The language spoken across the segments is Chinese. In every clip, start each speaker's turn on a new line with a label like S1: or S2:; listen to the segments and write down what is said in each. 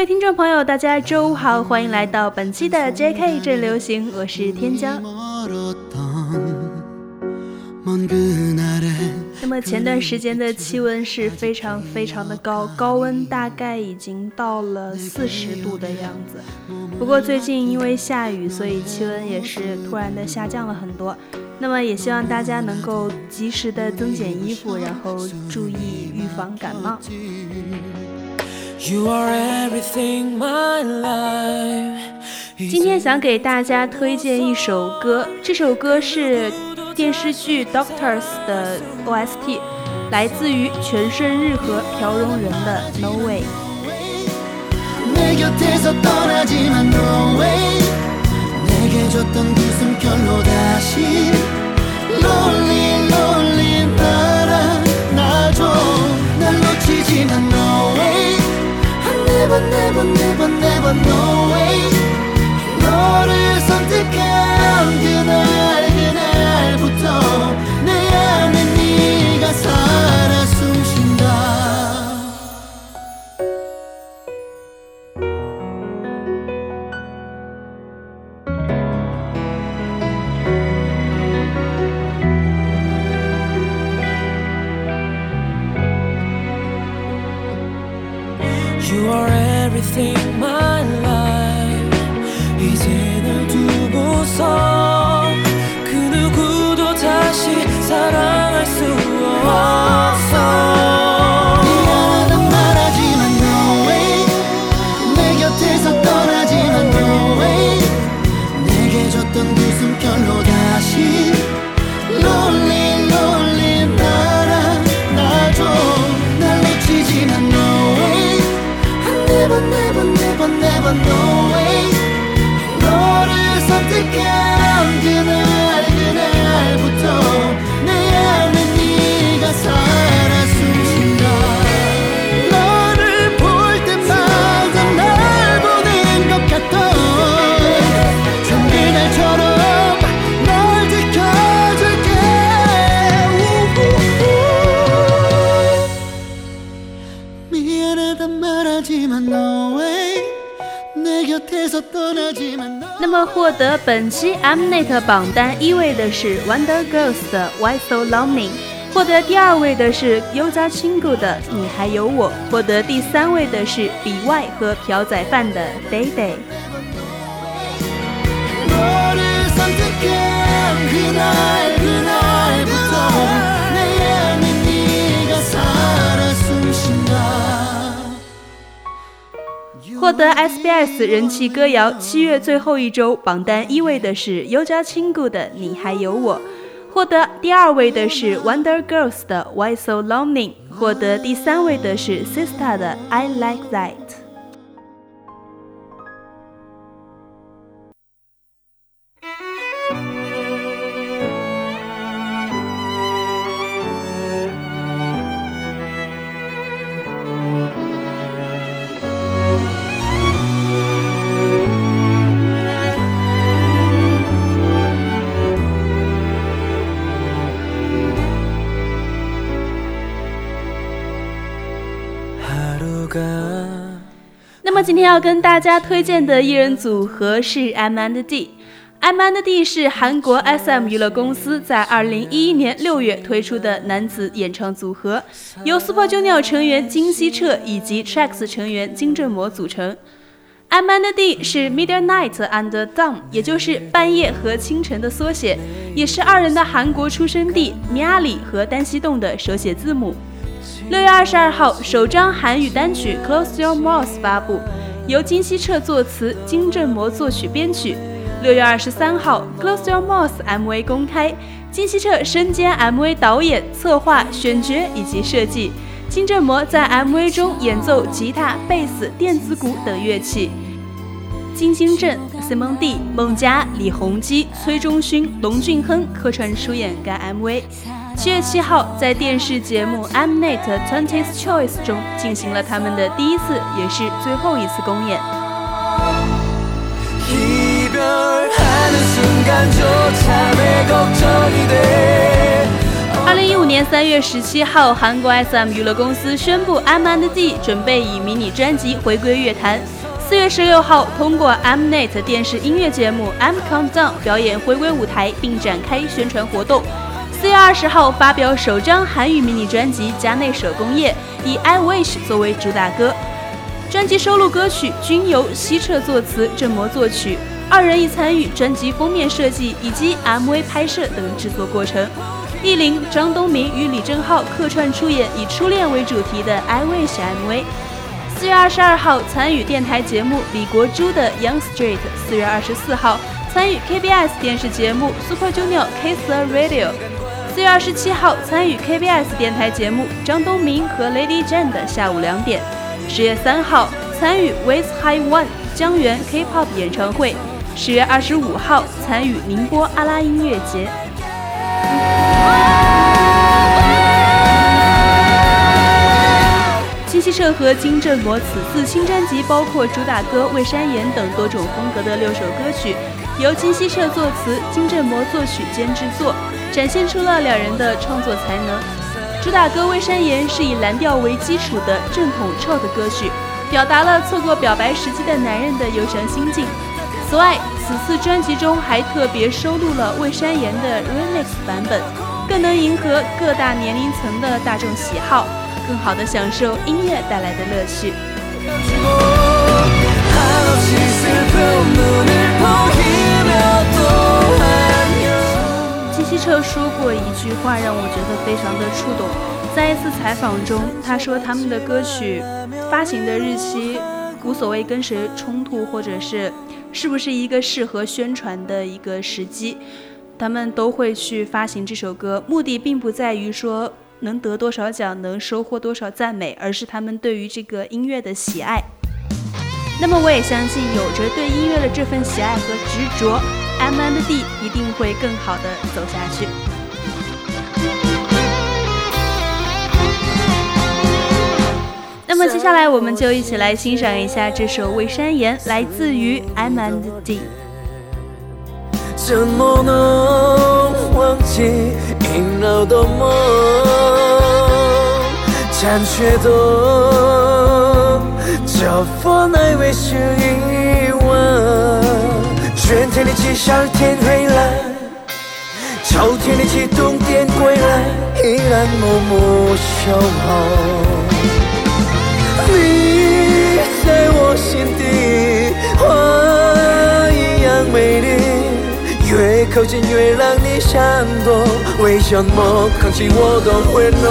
S1: 各位听众朋友，大家周五好，欢迎来到本期的 J.K. 正流行，我是天骄。那么前段时间的气温是非常非常的高，高温大概已经到了四十度的样子。不过最近因为下雨，所以气温也是突然的下降了很多。那么也希望大家能够及时的增减衣服，然后注意预防感冒。今天想给大家推荐一首歌，这首歌是电视剧《Doctors》的 OST，来自于全胜日和朴荣仁的《No Way》。Never never never never no way 너를 선택한 그날 그날부터 내 안에 네가 살아 숨쉰다 You are everything my life. 이제 널 두고서 그 누구도 다시 사랑할 수 없어 获得本期 Mnet 榜单一位的是 Wonder Girls 的 Why So Lonely，获得第二位的是 Yuza Chingu 的你还有我，获得第三位的是 B.Y 和朴宰范的 Day Day。获得 SBS 人气歌谣七月最后一周榜单一位的是优家亲故的《你还有我》，获得第二位的是 Wonder Girls 的《Why So Lonely》，获得第三位的是 Sista 的《I Like That》。今天要跟大家推荐的艺人组合是 M and D。M and D 是韩国 SM 娱乐公司在2011年6月推出的男子演唱组合，由 Super Junior 成员金希澈以及 TRAX 成员金正模组成。M and D 是 Midnight and Dawn，也就是半夜和清晨的缩写，也是二人的韩国出生地米亚里和丹西洞的手写字母。六月二十二号，首张韩语单曲《Close Your Mouth》发布，由金希澈作词，金正模作曲编曲。六月二十三号，《Close Your Mouth》MV 公开，金希澈身兼 MV 导演、策划、选角以及设计。金正模在 MV 中演奏吉他、贝斯、电子鼓等乐器。金星镇、C 蒙蒂、孟佳、李弘基、崔中勋、龙俊亨客串出演该 MV。七月七号，在电视节目《Mnet Twenties Choice》中进行了他们的第一次，也是最后一次公演。二零一五年三月十七号，韩国 SM 娱乐公司宣布 M&D 准备以迷你专辑回归乐坛。四月十六号，通过 Mnet 电视音乐节目 M Countdown 表演回归舞台，并展开宣传活动。四月二十号，发表首张韩语迷你专辑《加内手工业》，以 I Wish 作为主打歌。专辑收录歌曲均由西澈作词，郑模作曲，二人亦参与专辑封面设计以及 MV 拍摄等制作过程。艺林、张东明与李正浩客串出演以初恋为主题的《I Wish》MV。四月二十二号参与电台节目李国珠的《Young Street》。四月二十四号参与 KBS 电视节目 Super Junior Kiss the Radio。四月二十七号参与 KBS 电台节目张东明和 Lady Jane 的下午两点。十月三号参与 With High One 江源 K-pop 演唱会。十月二十五号参与宁波阿拉音乐节。金希澈和金正模此次新专辑包括主打歌《未山岩》等多种风格的六首歌曲，由金希澈作词，金正模作曲兼制作，展现出了两人的创作才能。主打歌《微山岩》是以蓝调为基础的正统臭的歌曲，表达了错过表白时机的男人的忧伤心境。此外，此次专辑中还特别收录了《未山岩》的 remix 版本，更能迎合各大年龄层的大众喜好，更好的享受音乐带来的乐趣。希澈说过一句话，让我觉得非常的触动。在一次采访中，他说他们的歌曲发行的日期无所谓跟谁冲突，或者是是不是一个适合宣传的一个时机，他们都会去发行这首歌。目的并不在于说能得多少奖，能收获多少赞美，而是他们对于这个音乐的喜爱。那么，我也相信，有着对音乐的这份喜爱和执着。M and D 一定会更好的走下去。那么接下来我们就一起来欣赏一下这首《未山岩》，来自于 M and D。春天的起，夏天回来，秋天的起，冬天归来，依然默默守候。你在我心底，花一样美丽，越靠近越让你闪躲。为什么空气我都会浓？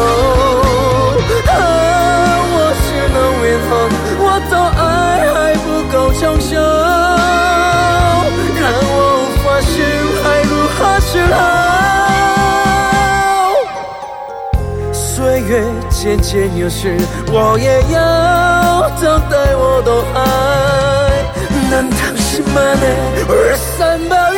S1: 渐渐有去我也要等待我的爱。难道什么呢我说什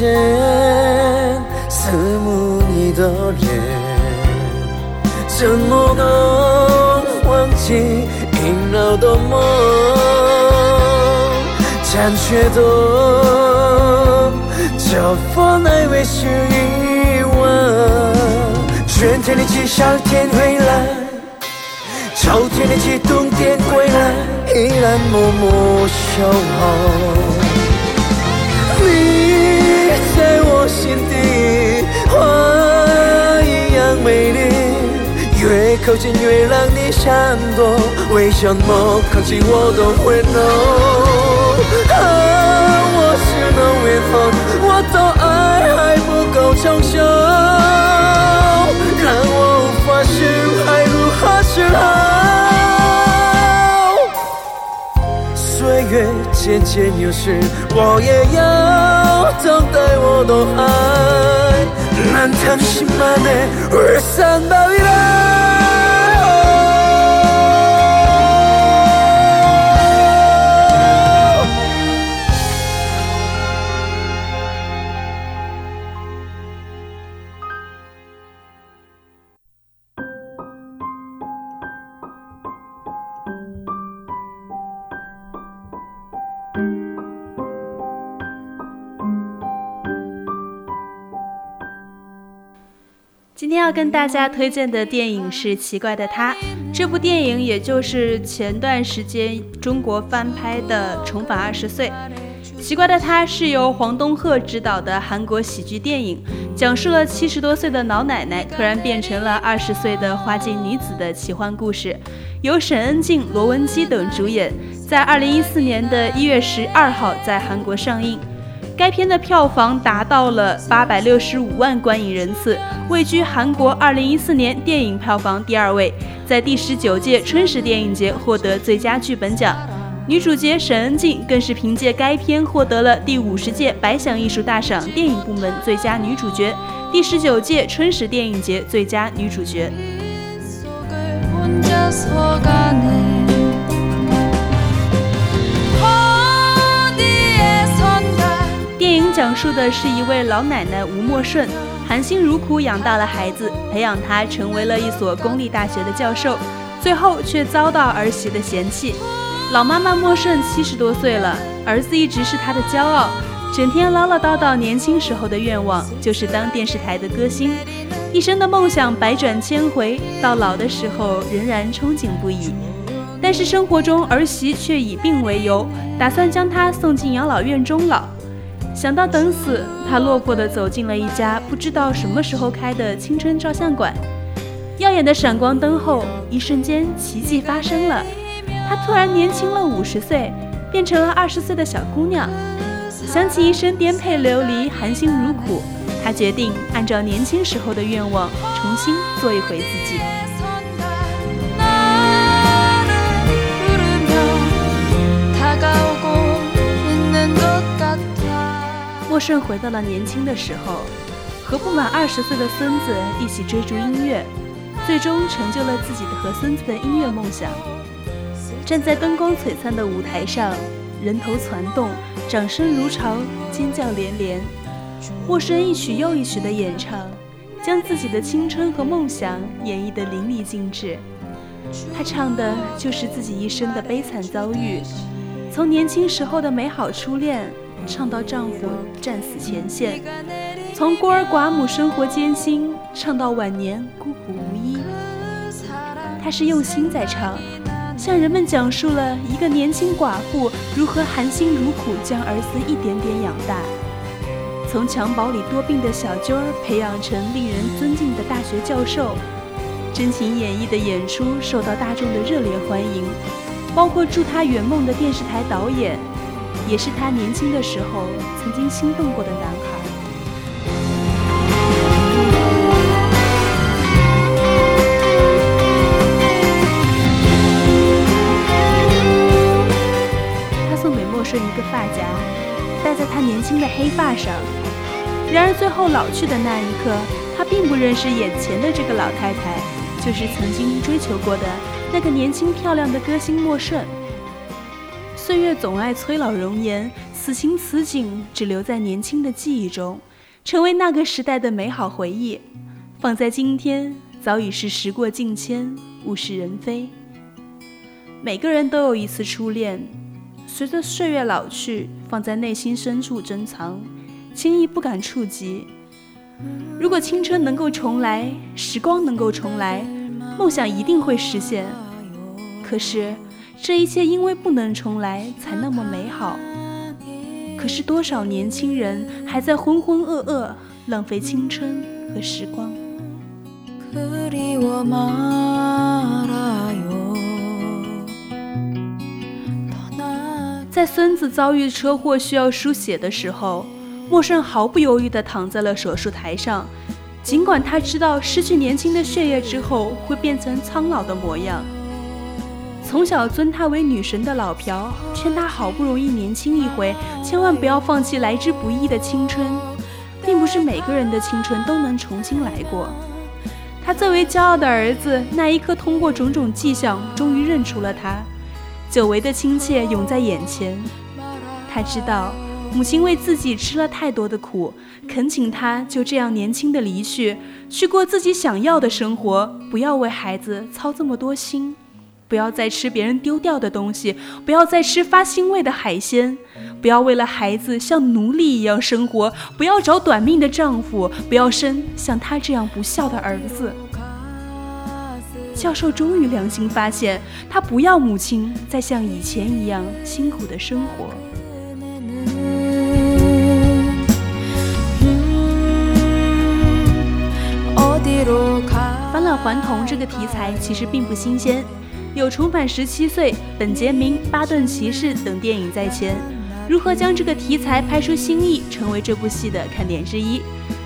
S1: 间思慕你的脸，怎么能忘记萦绕的梦？残缺的这份爱为时已晚。春天的起，夏天回来，秋天的起，冬天归来，依然默默守候。在心底，花一样美丽，越靠近越让你闪躲。为什么靠近我都会浓？啊，我是能远方，我的爱还不够成熟，让我无法释怀，如何是好？岁月渐渐流逝，我也要。 걱정 따위워도 아난 당신만의 울산 바위라 今天要跟大家推荐的电影是《奇怪的他》。这部电影也就是前段时间中国翻拍的《重返二十岁》。《奇怪的他》是由黄东赫执导的韩国喜剧电影，讲述了七十多岁的老奶奶突然变成了二十岁的花季女子的奇幻故事，由沈恩静、罗文姬等主演，在二零一四年的一月十二号在韩国上映。该片的票房达到了八百六十五万观影人次，位居韩国二零一四年电影票房第二位，在第十九届春实电影节获得最佳剧本奖。女主角沈恩静更是凭借该片获得了第五十届百想艺术大赏电影部门最佳女主角，第十九届春实电影节最佳女主角。讲述的是一位老奶奶吴默顺，含辛茹苦养大了孩子，培养他成为了一所公立大学的教授，最后却遭到儿媳的嫌弃。老妈妈默顺七十多岁了，儿子一直是她的骄傲，整天唠唠叨叨。年轻时候的愿望就是当电视台的歌星，一生的梦想百转千回，到老的时候仍然憧憬不已。但是生活中儿媳却以病为由，打算将他送进养老院终老。想到等死，他落魄地走进了一家不知道什么时候开的青春照相馆。耀眼的闪光灯后，一瞬间奇迹发生了，他突然年轻了五十岁，变成了二十岁的小姑娘。想起一生颠沛流离、含辛茹苦，他决定按照年轻时候的愿望，重新做一回自己。顺回到了年轻的时候，和不满二十岁的孙子一起追逐音乐，最终成就了自己的和孙子的音乐梦想。站在灯光璀璨的舞台上，人头攒动，掌声如潮，尖叫连连。莫顺一曲又一曲的演唱，将自己的青春和梦想演绎得淋漓尽致。他唱的就是自己一生的悲惨遭遇，从年轻时候的美好初恋。唱到丈夫战死前线，从孤儿寡母生活艰辛，唱到晚年孤苦无依。她是用心在唱，向人们讲述了一个年轻寡妇如何含辛茹苦将儿子一点点养大，从襁褓里多病的小军儿培养成令人尊敬的大学教授。真情演绎的演出受到大众的热烈欢迎，包括助他圆梦的电视台导演。也是他年轻的时候曾经心动过的男孩。他送给莫顺一个发夹，戴在他年轻的黑发上。然而最后老去的那一刻，他并不认识眼前的这个老太太，就是曾经追求过的那个年轻漂亮的歌星莫顺。岁月总爱催老容颜，此情此景只留在年轻的记忆中，成为那个时代的美好回忆。放在今天，早已是时过境迁，物是人非。每个人都有一次初恋，随着岁月老去，放在内心深处珍藏，轻易不敢触及。如果青春能够重来，时光能够重来，梦想一定会实现。可是。这一切因为不能重来，才那么美好。可是多少年轻人还在浑浑噩噩，浪费青春和时光。在孙子遭遇车祸需要输血的时候，莫顺毫不犹豫地躺在了手术台上。尽管他知道失去年轻的血液之后会变成苍老的模样。从小尊她为女神的老朴劝她好不容易年轻一回，千万不要放弃来之不易的青春，并不是每个人的青春都能重新来过。他最为骄傲的儿子那一刻，通过种种迹象，终于认出了他，久违的亲切涌在眼前。他知道母亲为自己吃了太多的苦，恳请他就这样年轻的离去，去过自己想要的生活，不要为孩子操这么多心。不要再吃别人丢掉的东西，不要再吃发腥味的海鲜，不要为了孩子像奴隶一样生活，不要找短命的丈夫，不要生像他这样不孝的儿子。教授终于良心发现，他不要母亲再像以前一样辛苦的生活。返老还童这个题材其实并不新鲜，有《重返十七岁》《本杰明》《巴顿骑士》等电影在前，如何将这个题材拍出新意，成为这部戏的看点之一。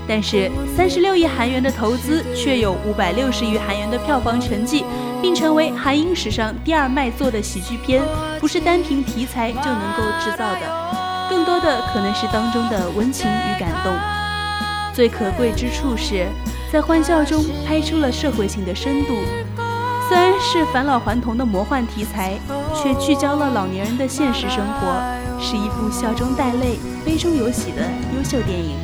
S1: 但是，三十六亿韩元的投资，却有五百六十亿韩元的票房成绩，并成为韩影史上第二卖座的喜剧片，不是单凭题材就能够制造的，更多的可能是当中的温情与感动。最可贵之处是，在欢笑中拍出了社会性的深度。是返老还童的魔幻题材，却聚焦了老年人的现实生活，是一部笑中带泪、悲中有喜的优秀电影。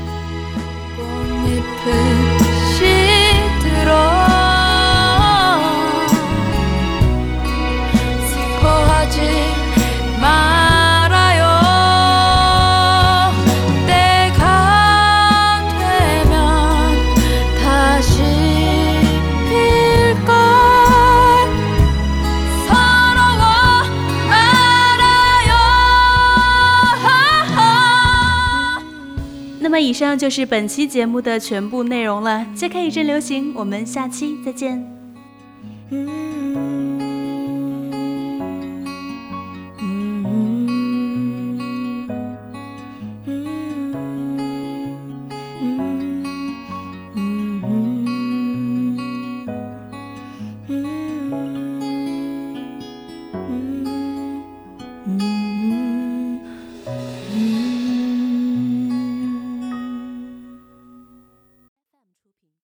S1: 以上就是本期节目的全部内容了。揭开一阵流行，我们下期再见。